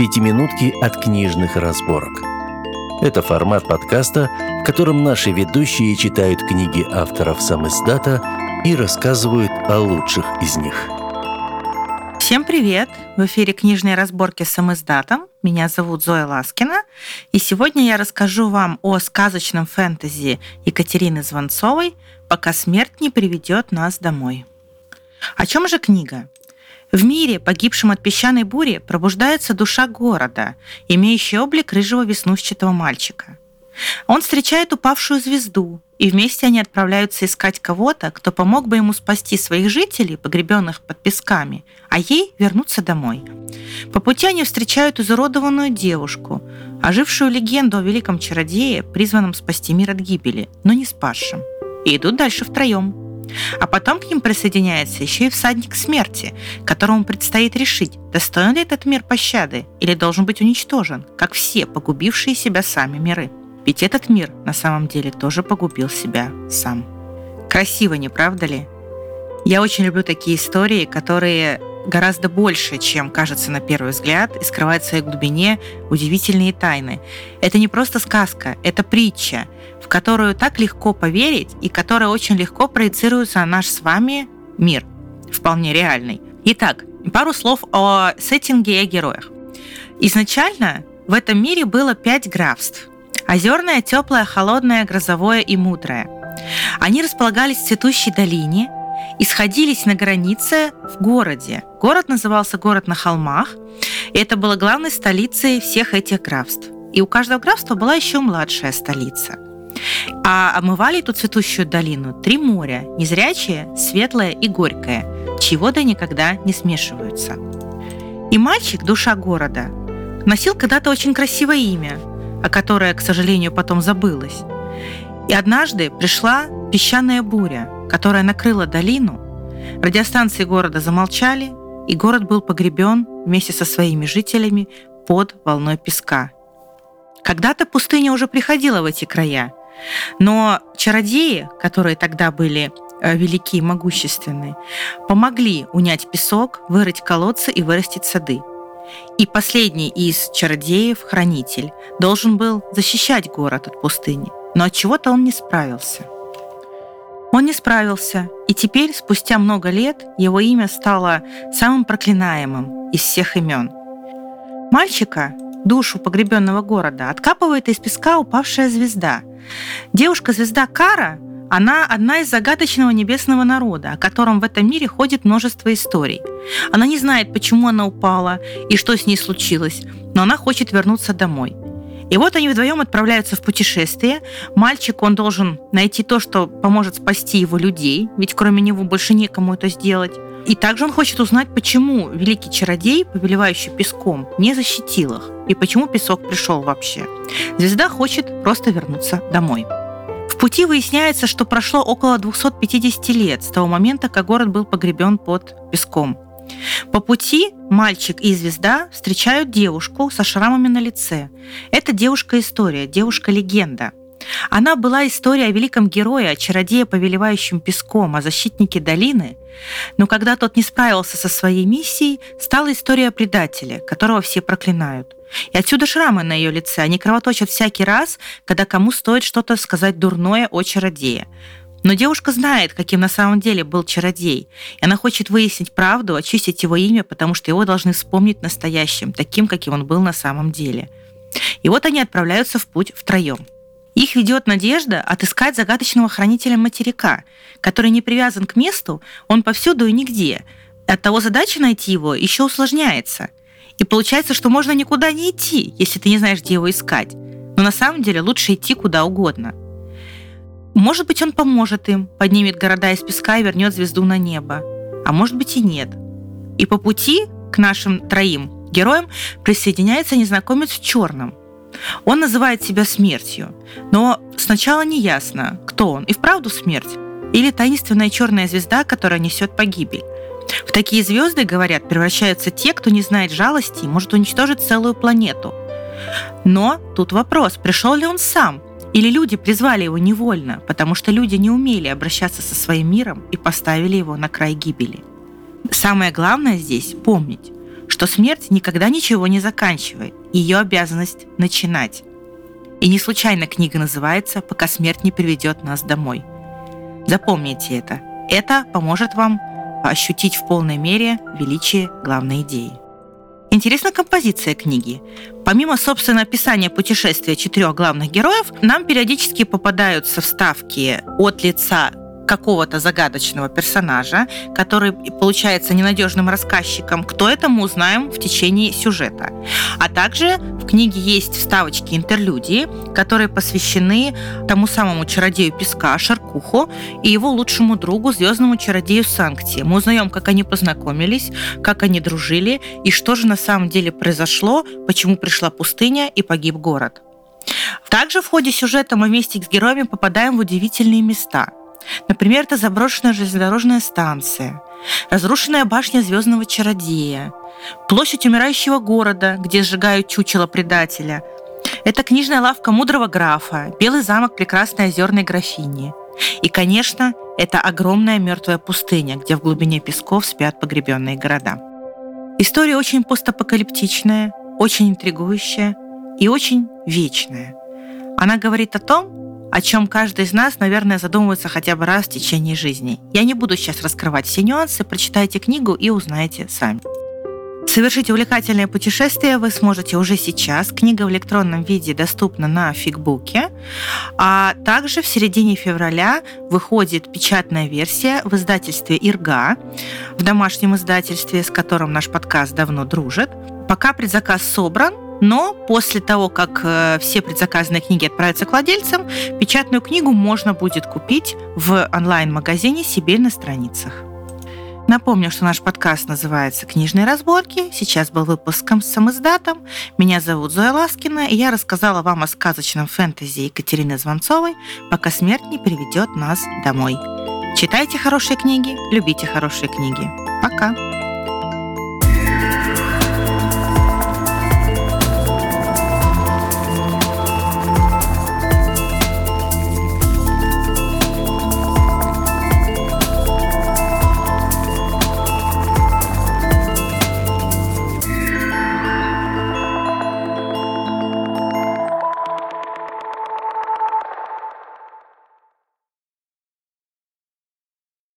«Пятиминутки от книжных разборок». Это формат подкаста, в котором наши ведущие читают книги авторов сам издата и рассказывают о лучших из них. Всем привет! В эфире книжные разборки с самоиздатом. Меня зовут Зоя Ласкина. И сегодня я расскажу вам о сказочном фэнтези Екатерины Звонцовой «Пока смерть не приведет нас домой». О чем же книга? В мире, погибшем от песчаной бури, пробуждается душа города, имеющая облик рыжего веснушчатого мальчика. Он встречает упавшую звезду, и вместе они отправляются искать кого-то, кто помог бы ему спасти своих жителей, погребенных под песками, а ей вернуться домой. По пути они встречают изуродованную девушку, ожившую легенду о великом чародее, призванном спасти мир от гибели, но не спасшим, и идут дальше втроем. А потом к ним присоединяется еще и всадник смерти, которому предстоит решить, достоин ли этот мир пощады или должен быть уничтожен, как все погубившие себя сами миры. Ведь этот мир на самом деле тоже погубил себя сам. Красиво, не правда ли? Я очень люблю такие истории, которые гораздо больше, чем кажется на первый взгляд, и скрывают в своей глубине удивительные тайны. Это не просто сказка, это притча, в которую так легко поверить и которая очень легко проецируется на наш с вами мир, вполне реальный. Итак, пару слов о сеттинге и о героях. Изначально в этом мире было пять графств. Озерное, теплое, холодное, грозовое и мудрое. Они располагались в цветущей долине и сходились на границе в городе. Город назывался город на холмах, и это было главной столицей всех этих графств. И у каждого графства была еще младшая столица. А омывали эту цветущую долину три моря – незрячее, светлое и горькое, чьи воды никогда не смешиваются. И мальчик, душа города, носил когда-то очень красивое имя, о которое, к сожалению, потом забылось. И однажды пришла песчаная буря, которая накрыла долину. Радиостанции города замолчали, и город был погребен вместе со своими жителями под волной песка. Когда-то пустыня уже приходила в эти края, но чародеи, которые тогда были э, велики и могущественны, помогли унять песок, вырыть колодцы и вырастить сады. И последний из чародеев, хранитель, должен был защищать город от пустыни, но от чего-то он не справился. Он не справился, и теперь, спустя много лет, его имя стало самым проклинаемым из всех имен. Мальчика, душу погребенного города, откапывает из песка упавшая звезда. Девушка-звезда Кара – она одна из загадочного небесного народа, о котором в этом мире ходит множество историй. Она не знает, почему она упала и что с ней случилось, но она хочет вернуться домой. И вот они вдвоем отправляются в путешествие. Мальчик, он должен найти то, что поможет спасти его людей, ведь кроме него больше некому это сделать. И также он хочет узнать, почему великий чародей, повелевающий песком, не защитил их, и почему песок пришел вообще. Звезда хочет просто вернуться домой. В пути выясняется, что прошло около 250 лет с того момента, как город был погребен под песком. По пути мальчик и звезда встречают девушку со шрамами на лице. Это девушка-история, девушка-легенда – она была история о великом герое, о чародее, повелевающем песком, о защитнике долины. Но когда тот не справился со своей миссией, стала история о предателе, которого все проклинают. И отсюда шрамы на ее лице. Они кровоточат всякий раз, когда кому стоит что-то сказать дурное о чародее. Но девушка знает, каким на самом деле был чародей, и она хочет выяснить правду, очистить его имя, потому что его должны вспомнить настоящим, таким, каким он был на самом деле. И вот они отправляются в путь втроем. Их ведет надежда отыскать загадочного хранителя материка, который не привязан к месту, он повсюду и нигде. От того задача найти его еще усложняется. И получается, что можно никуда не идти, если ты не знаешь, где его искать. Но на самом деле лучше идти куда угодно. Может быть, он поможет им, поднимет города из песка и вернет звезду на небо. А может быть и нет. И по пути к нашим троим героям присоединяется незнакомец в черном, он называет себя смертью, но сначала не ясно, кто он, и вправду смерть, или таинственная черная звезда, которая несет погибель. В такие звезды, говорят, превращаются те, кто не знает жалости и может уничтожить целую планету. Но тут вопрос, пришел ли он сам, или люди призвали его невольно, потому что люди не умели обращаться со своим миром и поставили его на край гибели. Самое главное здесь помнить, что смерть никогда ничего не заканчивает, ее обязанность начинать. И не случайно книга называется «Пока смерть не приведет нас домой». Запомните это. Это поможет вам ощутить в полной мере величие главной идеи. Интересна композиция книги. Помимо, собственно, описания путешествия четырех главных героев, нам периодически попадаются вставки от лица какого-то загадочного персонажа, который получается ненадежным рассказчиком. Кто это, мы узнаем в течение сюжета. А также в книге есть вставочки интерлюдии, которые посвящены тому самому чародею песка Шаркуху и его лучшему другу, звездному чародею Санкти. Мы узнаем, как они познакомились, как они дружили и что же на самом деле произошло, почему пришла пустыня и погиб город. Также в ходе сюжета мы вместе с героями попадаем в удивительные места – Например, это заброшенная железнодорожная станция, разрушенная башня звездного чародея, площадь умирающего города, где сжигают чучело предателя. Это книжная лавка мудрого графа, белый замок прекрасной озерной графини. И, конечно, это огромная мертвая пустыня, где в глубине песков спят погребенные города. История очень постапокалиптичная, очень интригующая и очень вечная. Она говорит о том, о чем каждый из нас, наверное, задумывается хотя бы раз в течение жизни. Я не буду сейчас раскрывать все нюансы, прочитайте книгу и узнаете сами. Совершить увлекательное путешествие вы сможете уже сейчас. Книга в электронном виде доступна на фигбуке. А также в середине февраля выходит печатная версия в издательстве «Ирга», в домашнем издательстве, с которым наш подкаст давно дружит. Пока предзаказ собран, но после того, как э, все предзаказанные книги отправятся к владельцам, печатную книгу можно будет купить в онлайн-магазине себе на страницах. Напомню, что наш подкаст называется «Книжные разборки». Сейчас был выпуском с самоиздатом. Меня зовут Зоя Ласкина, и я рассказала вам о сказочном фэнтези Екатерины Звонцовой «Пока смерть не приведет нас домой». Читайте хорошие книги, любите хорошие книги. Пока!